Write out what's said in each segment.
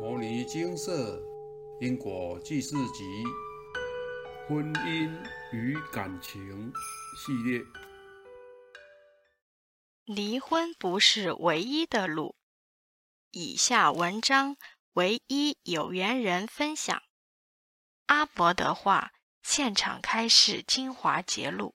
《摩尼金色因果记事集》婚姻与感情系列。离婚不是唯一的路。以下文章唯一有缘人分享阿伯的话，现场开示精华节录，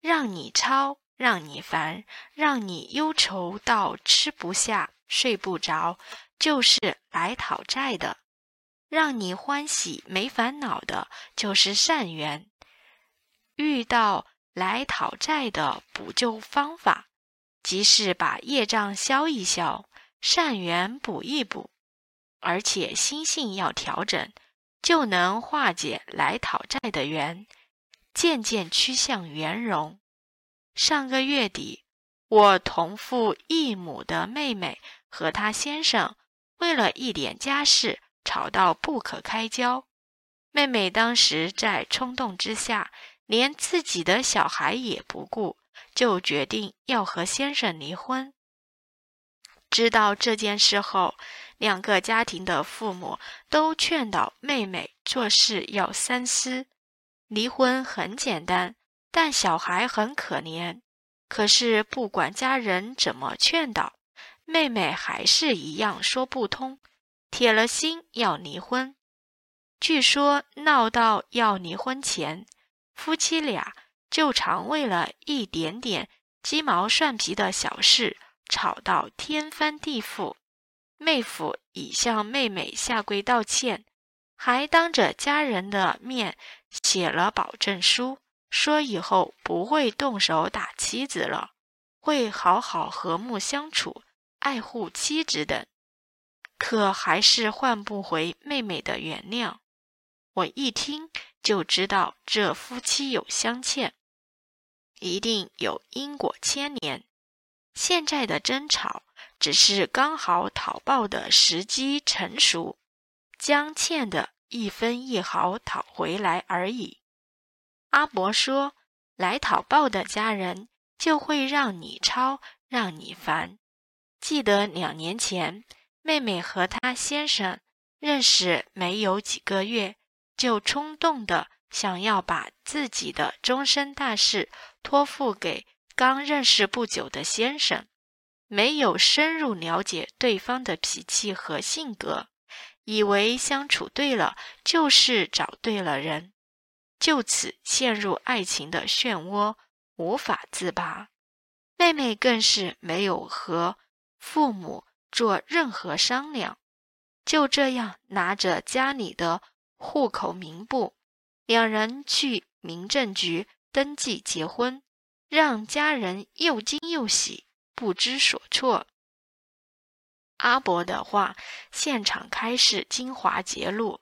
让你抄，让你烦，让你忧愁到吃不下、睡不着。就是来讨债的，让你欢喜没烦恼的，就是善缘。遇到来讨债的补救方法，即是把业障消一消，善缘补一补，而且心性要调整，就能化解来讨债的缘，渐渐趋向圆融。上个月底，我同父异母的妹妹和她先生。为了一点家事吵到不可开交，妹妹当时在冲动之下，连自己的小孩也不顾，就决定要和先生离婚。知道这件事后，两个家庭的父母都劝导妹妹做事要三思。离婚很简单，但小孩很可怜。可是不管家人怎么劝导。妹妹还是一样说不通，铁了心要离婚。据说闹到要离婚前，夫妻俩就常为了一点点鸡毛蒜皮的小事吵到天翻地覆。妹夫已向妹妹下跪道歉，还当着家人的面写了保证书，说以后不会动手打妻子了，会好好和睦相处。爱护妻子等，可还是换不回妹妹的原谅。我一听就知道这夫妻有相欠，一定有因果牵连。现在的争吵只是刚好讨报的时机成熟，将欠的一分一毫讨回来而已。阿伯说，来讨报的家人就会让你抄，让你烦。记得两年前，妹妹和她先生认识没有几个月，就冲动的想要把自己的终身大事托付给刚认识不久的先生，没有深入了解对方的脾气和性格，以为相处对了就是找对了人，就此陷入爱情的漩涡，无法自拔。妹妹更是没有和。父母做任何商量，就这样拿着家里的户口名簿，两人去民政局登记结婚，让家人又惊又喜，不知所措。阿伯的话，现场开示精华节录：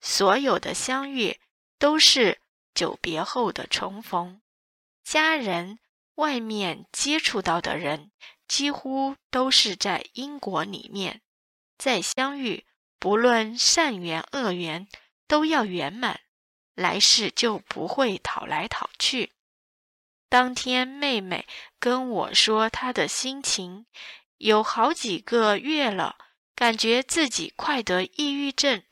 所有的相遇都是久别后的重逢，家人外面接触到的人。几乎都是在因果里面再相遇，不论善缘恶缘，都要圆满，来世就不会讨来讨去。当天妹妹跟我说她的心情，有好几个月了，感觉自己快得抑郁症。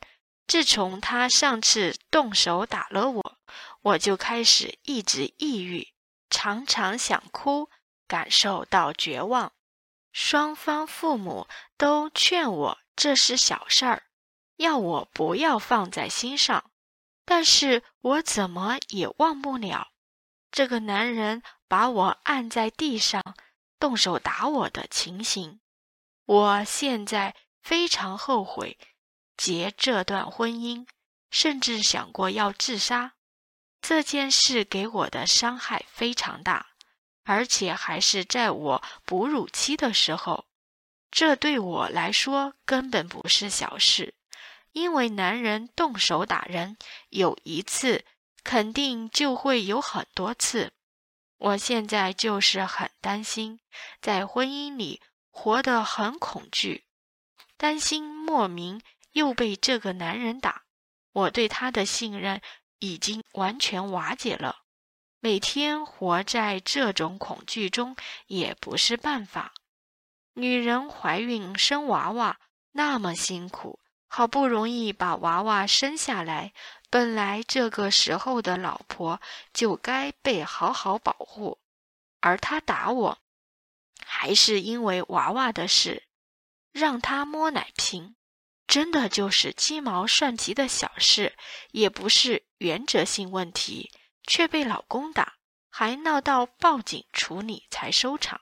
自从她上次动手打了我，我就开始一直抑郁，常常想哭。感受到绝望，双方父母都劝我这是小事儿，要我不要放在心上。但是我怎么也忘不了这个男人把我按在地上，动手打我的情形。我现在非常后悔结这段婚姻，甚至想过要自杀。这件事给我的伤害非常大。而且还是在我哺乳期的时候，这对我来说根本不是小事，因为男人动手打人有一次，肯定就会有很多次。我现在就是很担心，在婚姻里活得很恐惧，担心莫名又被这个男人打，我对他的信任已经完全瓦解了。每天活在这种恐惧中也不是办法。女人怀孕生娃娃，那么辛苦，好不容易把娃娃生下来，本来这个时候的老婆就该被好好保护，而他打我，还是因为娃娃的事，让他摸奶瓶，真的就是鸡毛蒜皮的小事，也不是原则性问题，却被老公打，还闹到报警处理才收场。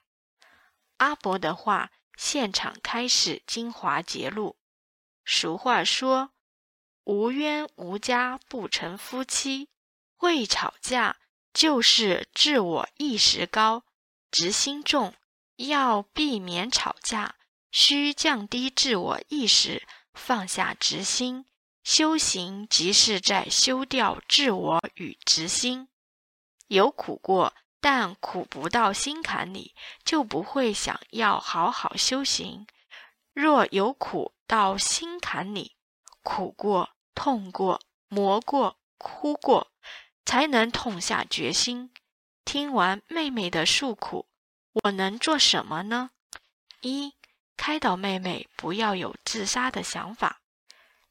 阿伯的话。现场开始精华揭露。俗话说：“无冤无家不成夫妻。”会吵架就是自我意识高、执心重。要避免吵架，需降低自我意识，放下执心。修行即是在修掉自我与执心。有苦过。但苦不到心坎里，就不会想要好好修行。若有苦到心坎里，苦过、痛过、磨过、哭过，才能痛下决心。听完妹妹的诉苦，我能做什么呢？一、开导妹妹不要有自杀的想法。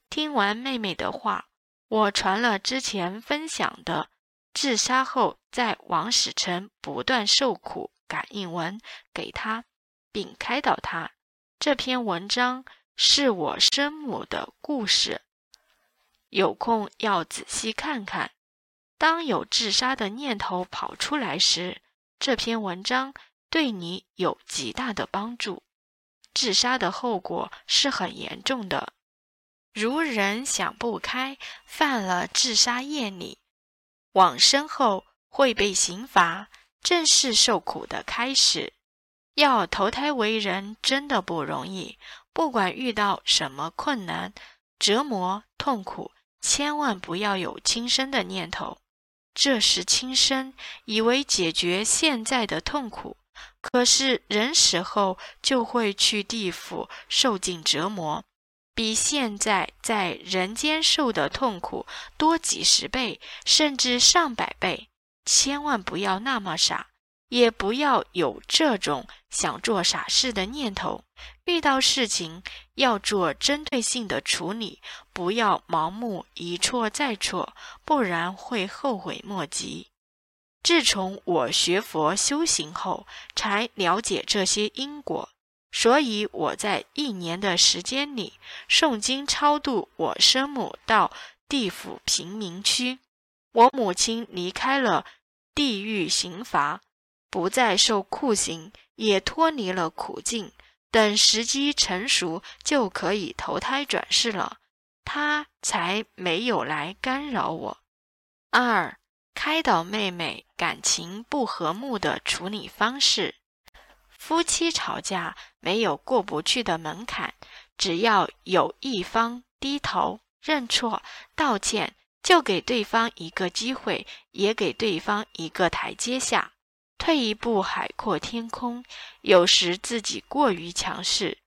听完妹妹的话，我传了之前分享的。自杀后，在王死城不断受苦感应文给他，并开导他。这篇文章是我生母的故事，有空要仔细看看。当有自杀的念头跑出来时，这篇文章对你有极大的帮助。自杀的后果是很严重的，如人想不开，犯了自杀业力。往生后会被刑罚，正是受苦的开始。要投胎为人真的不容易，不管遇到什么困难、折磨、痛苦，千万不要有轻生的念头。这时轻生，以为解决现在的痛苦，可是人死后就会去地府受尽折磨。比现在在人间受的痛苦多几十倍，甚至上百倍。千万不要那么傻，也不要有这种想做傻事的念头。遇到事情要做针对性的处理，不要盲目一错再错，不然会后悔莫及。自从我学佛修行后，才了解这些因果。所以我在一年的时间里诵经超度我生母到地府贫民区，我母亲离开了地狱刑罚，不再受酷刑，也脱离了苦境。等时机成熟，就可以投胎转世了。他才没有来干扰我。二，开导妹妹感情不和睦的处理方式。夫妻吵架没有过不去的门槛，只要有一方低头认错道歉，就给对方一个机会，也给对方一个台阶下。退一步，海阔天空。有时自己过于强势，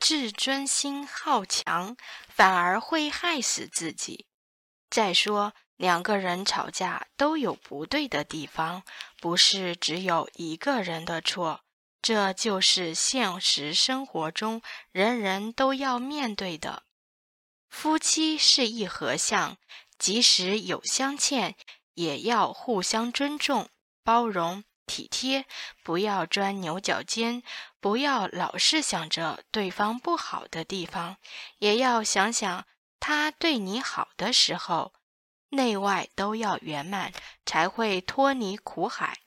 自尊心好强，反而会害死自己。再说，两个人吵架都有不对的地方，不是只有一个人的错。这就是现实生活中人人都要面对的。夫妻是一合相，即使有相欠，也要互相尊重、包容、体贴，不要钻牛角尖，不要老是想着对方不好的地方，也要想想他对你好的时候，内外都要圆满，才会脱离苦海。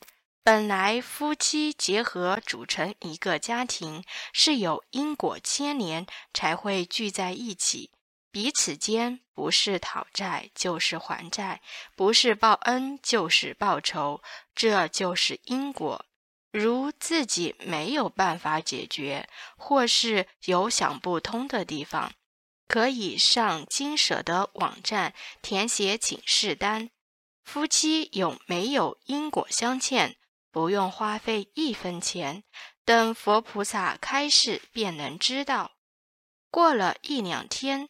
本来夫妻结合组成一个家庭，是有因果牵连才会聚在一起，彼此间不是讨债就是还债，不是报恩就是报仇，这就是因果。如自己没有办法解决，或是有想不通的地方，可以上金舍的网站填写请示单。夫妻有没有因果相欠？不用花费一分钱，等佛菩萨开示便能知道。过了一两天，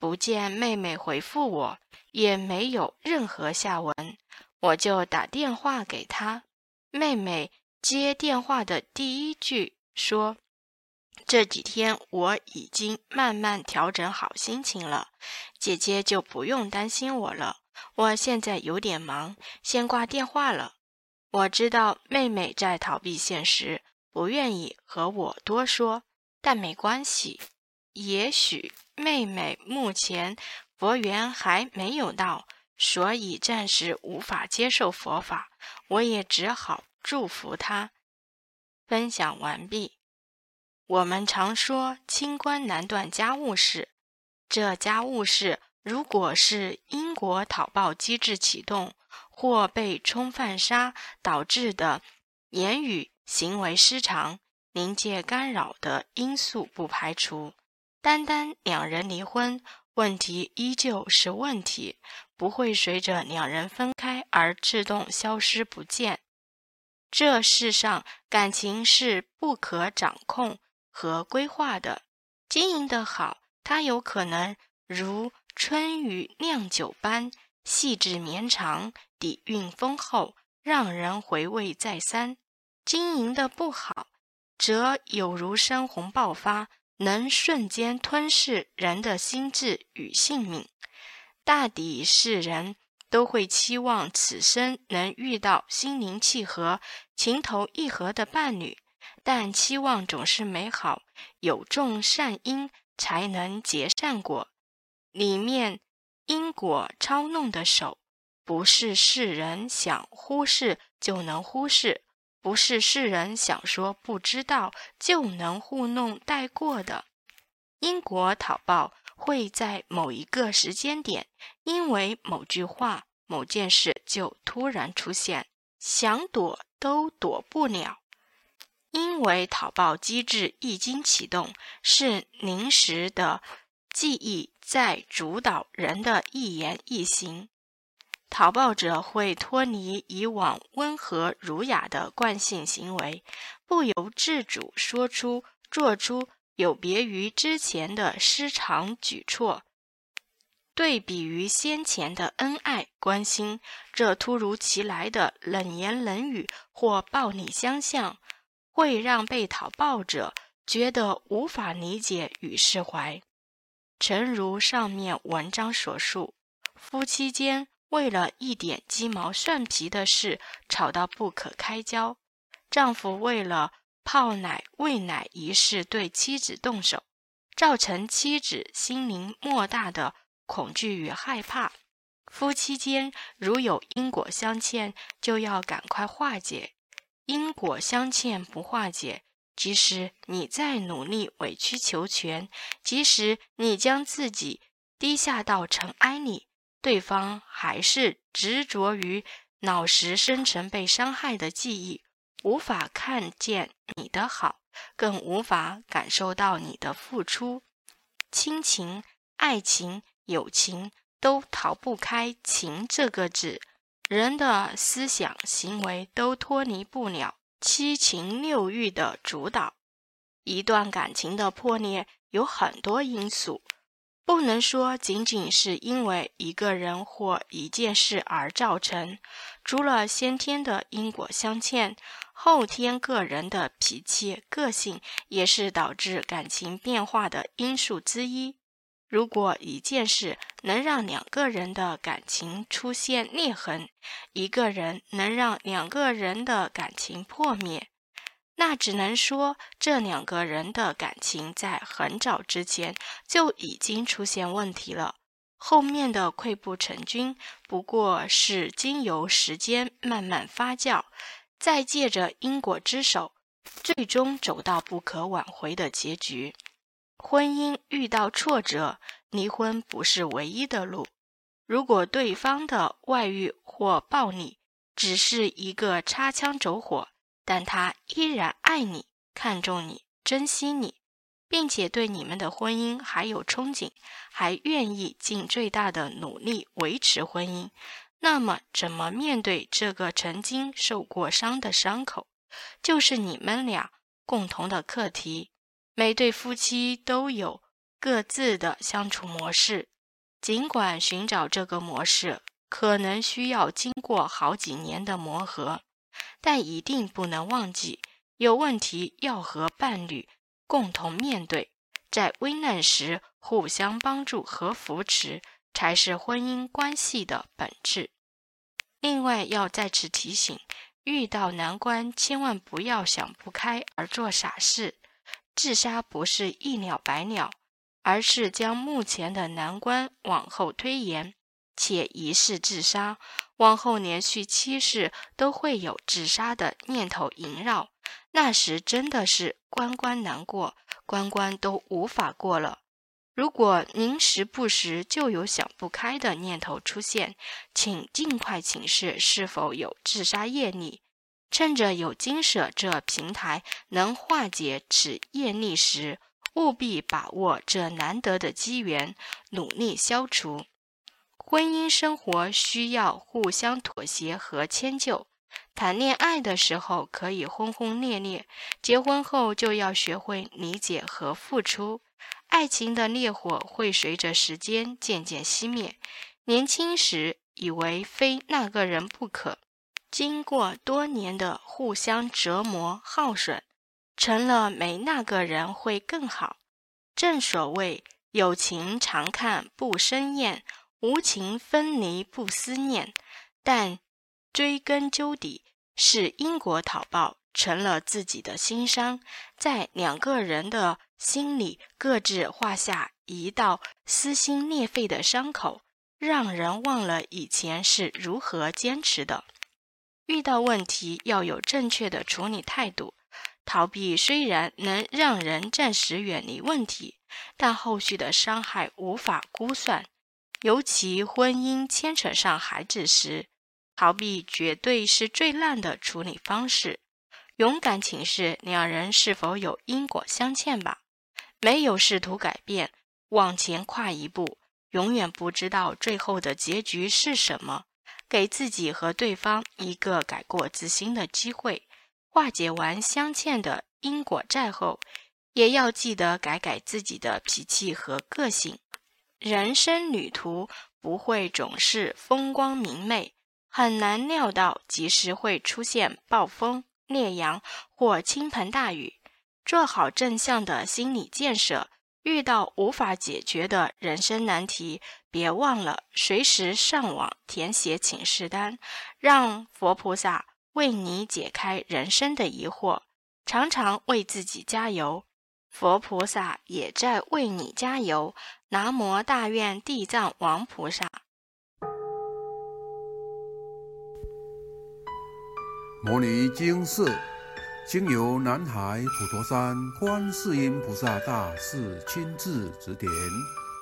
不见妹妹回复我，也没有任何下文，我就打电话给她。妹妹接电话的第一句说：“这几天我已经慢慢调整好心情了，姐姐就不用担心我了。我现在有点忙，先挂电话了。我知道妹妹在逃避现实，不愿意和我多说，但没关系。也许妹妹目前佛缘还没有到，所以暂时无法接受佛法。我也只好祝福她。分享完毕。我们常说清官难断家务事，这家务事如果是因果讨报机制启动或被冲犯杀导致的言语行为失常、临界干扰的因素不排除，单单两人离婚，问题依旧是问题，不会随着两人分开而自动消失不见。这世上感情是不可掌控。和规划的经营的好，它有可能如春雨酿酒般细致绵长，底蕴丰厚，让人回味再三；经营的不好，则有如山洪爆发，能瞬间吞噬人的心智与性命。大抵是人都会期望此生能遇到心灵契合、情投意合的伴侣。但期望总是美好，有种善因才能结善果。里面因果操弄的手，不是世人想忽视就能忽视，不是世人想说不知道就能糊弄带过的。因果讨报会在某一个时间点，因为某句话、某件事就突然出现，想躲都躲不了。因为讨报机制一经启动，是临时的记忆在主导人的一言一行，讨报者会脱离以往温和儒雅的惯性行为，不由自主说出、做出有别于之前的失常举措。对比于先前的恩爱关心，这突如其来的冷言冷语或暴力相向。会让被讨报者觉得无法理解与释怀。诚如上面文章所述，夫妻间为了一点鸡毛蒜皮的事吵到不可开交，丈夫为了泡奶喂奶一事对妻子动手，造成妻子心灵莫大的恐惧与害怕。夫妻间如有因果相欠，就要赶快化解。因果相欠不化解，即使你再努力委曲求全，即使你将自己低下到尘埃里，对方还是执着于脑石深层被伤害的记忆，无法看见你的好，更无法感受到你的付出。亲情、爱情、友情都逃不开“情”这个字。人的思想行为都脱离不了七情六欲的主导。一段感情的破裂有很多因素，不能说仅仅是因为一个人或一件事而造成。除了先天的因果相欠，后天个人的脾气、个性也是导致感情变化的因素之一。如果一件事能让两个人的感情出现裂痕，一个人能让两个人的感情破灭，那只能说这两个人的感情在很早之前就已经出现问题了。后面的溃不成军，不过是经由时间慢慢发酵，再借着因果之手，最终走到不可挽回的结局。婚姻遇到挫折，离婚不是唯一的路。如果对方的外遇或暴力只是一个擦枪走火，但他依然爱你、看重你、珍惜你，并且对你们的婚姻还有憧憬，还愿意尽最大的努力维持婚姻，那么怎么面对这个曾经受过伤的伤口，就是你们俩共同的课题。每对夫妻都有各自的相处模式，尽管寻找这个模式可能需要经过好几年的磨合，但一定不能忘记，有问题要和伴侣共同面对，在危难时互相帮助和扶持，才是婚姻关系的本质。另外，要再次提醒：遇到难关，千万不要想不开而做傻事。自杀不是一了百了，而是将目前的难关往后推延，且一世自杀，往后连续七世都会有自杀的念头萦绕。那时真的是关关难过，关关都无法过了。如果您时不时就有想不开的念头出现，请尽快请示是否有自杀业力。趁着有金舍这平台能化解此业力时，务必把握这难得的机缘，努力消除。婚姻生活需要互相妥协和迁就。谈恋爱的时候可以轰轰烈烈，结婚后就要学会理解和付出。爱情的烈火会随着时间渐渐熄灭。年轻时以为非那个人不可。经过多年的互相折磨耗损，成了没那个人会更好。正所谓有情常看不生厌，无情分离不思念。但追根究底，是因果讨报成了自己的心伤，在两个人的心里各自画下一道撕心裂肺的伤口，让人忘了以前是如何坚持的。遇到问题要有正确的处理态度，逃避虽然能让人暂时远离问题，但后续的伤害无法估算。尤其婚姻牵扯上孩子时，逃避绝对是最烂的处理方式。勇敢请示两人是否有因果相欠吧。没有试图改变，往前跨一步，永远不知道最后的结局是什么。给自己和对方一个改过自新的机会，化解完相欠的因果债后，也要记得改改自己的脾气和个性。人生旅途不会总是风光明媚，很难料到及时会出现暴风、烈阳或倾盆大雨。做好正向的心理建设。遇到无法解决的人生难题，别忘了随时上网填写请示单，让佛菩萨为你解开人生的疑惑。常常为自己加油，佛菩萨也在为你加油。南无大愿地藏王菩萨。摩尼经寺。经由南海普陀山观世音菩萨大士亲自指点，